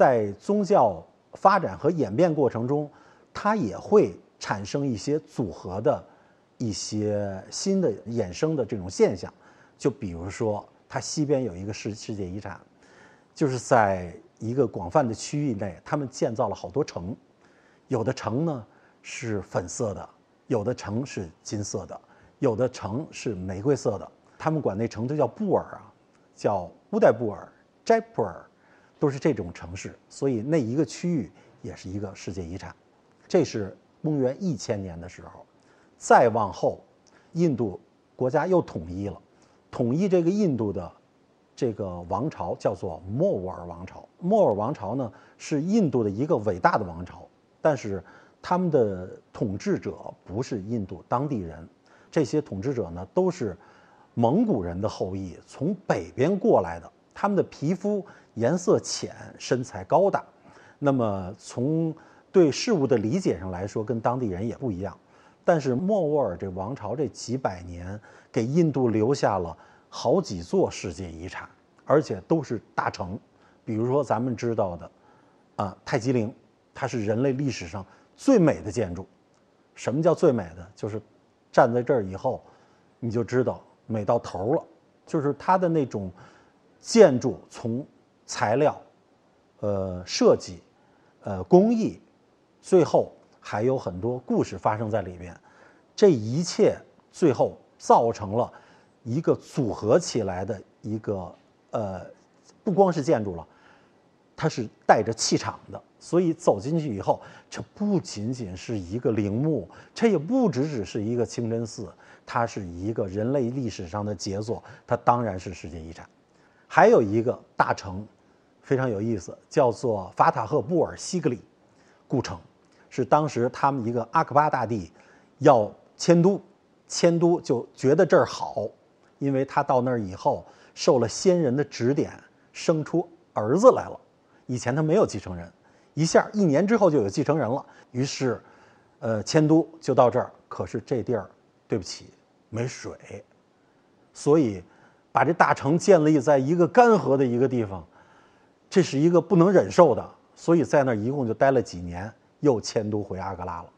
在宗教发展和演变过程中，它也会产生一些组合的一些新的衍生的这种现象。就比如说，它西边有一个世世界遗产，就是在一个广泛的区域内，他们建造了好多城，有的城呢是粉色的，有的城是金色的，有的城是玫瑰色的。他们管那城都叫布尔啊，叫乌代布尔、斋普尔，都是这种城市，所以那一个区域也是一个世界遗产。这是公元一千年的时候，再往后，印度国家又统一了。统一这个印度的这个王朝叫做莫卧儿王朝。莫卧儿王朝呢是印度的一个伟大的王朝，但是他们的统治者不是印度当地人，这些统治者呢都是蒙古人的后裔，从北边过来的。他们的皮肤颜色浅，身材高大，那么从对事物的理解上来说，跟当地人也不一样。但是莫卧儿这王朝这几百年给印度留下了好几座世界遗产，而且都是大城。比如说咱们知道的，啊，泰姬陵，它是人类历史上最美的建筑。什么叫最美的？就是站在这儿以后，你就知道美到头了。就是它的那种建筑，从材料、呃设计、呃工艺，最后。还有很多故事发生在里面，这一切最后造成了一个组合起来的一个呃，不光是建筑了，它是带着气场的。所以走进去以后，这不仅仅是一个陵墓，这也不只只是一个清真寺，它是一个人类历史上的杰作，它当然是世界遗产。还有一个大城，非常有意思，叫做法塔赫布尔西格里故城。是当时他们一个阿克巴大帝要迁都，迁都就觉得这儿好，因为他到那儿以后受了先人的指点，生出儿子来了。以前他没有继承人，一下一年之后就有继承人了。于是，呃，迁都就到这儿。可是这地儿，对不起，没水，所以把这大城建立在一个干涸的一个地方，这是一个不能忍受的。所以在那一共就待了几年。又迁都回阿格拉了，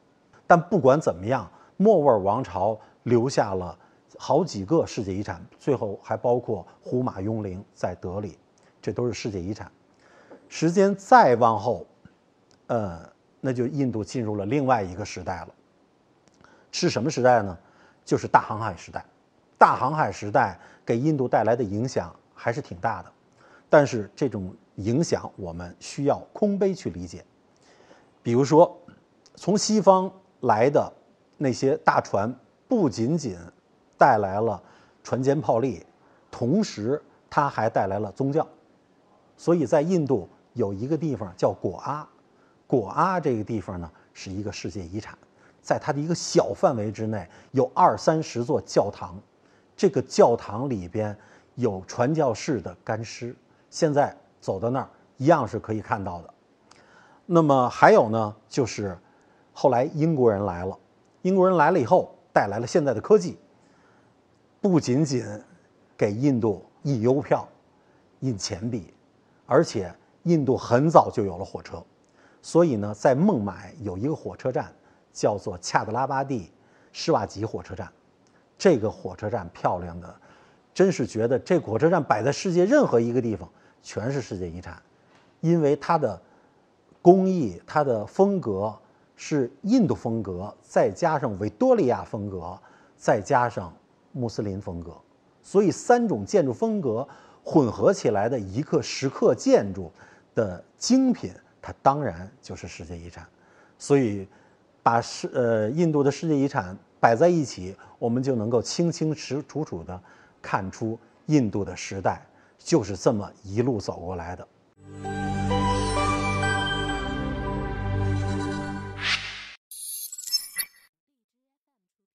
但不管怎么样，莫卧儿王朝留下了好几个世界遗产，最后还包括胡马雍陵在德里，这都是世界遗产。时间再往后，呃，那就印度进入了另外一个时代了。是什么时代呢？就是大航海时代。大航海时代给印度带来的影响还是挺大的，但是这种影响我们需要空杯去理解。比如说，从西方来的那些大船，不仅仅带来了船坚炮利，同时它还带来了宗教。所以在印度有一个地方叫果阿，果阿这个地方呢是一个世界遗产，在它的一个小范围之内有二三十座教堂，这个教堂里边有传教士的干尸，现在走到那儿一样是可以看到的。那么还有呢，就是后来英国人来了，英国人来了以后带来了现在的科技，不仅仅给印度印邮票、印钱币，而且印度很早就有了火车，所以呢，在孟买有一个火车站叫做恰德拉巴蒂施瓦吉火车站，这个火车站漂亮的，真是觉得这火车站摆在世界任何一个地方全是世界遗产，因为它的。工艺，它的风格是印度风格，再加上维多利亚风格，再加上穆斯林风格，所以三种建筑风格混合起来的一个石刻建筑的精品，它当然就是世界遗产。所以，把世呃印度的世界遗产摆在一起，我们就能够清清楚楚地看出印度的时代就是这么一路走过来的。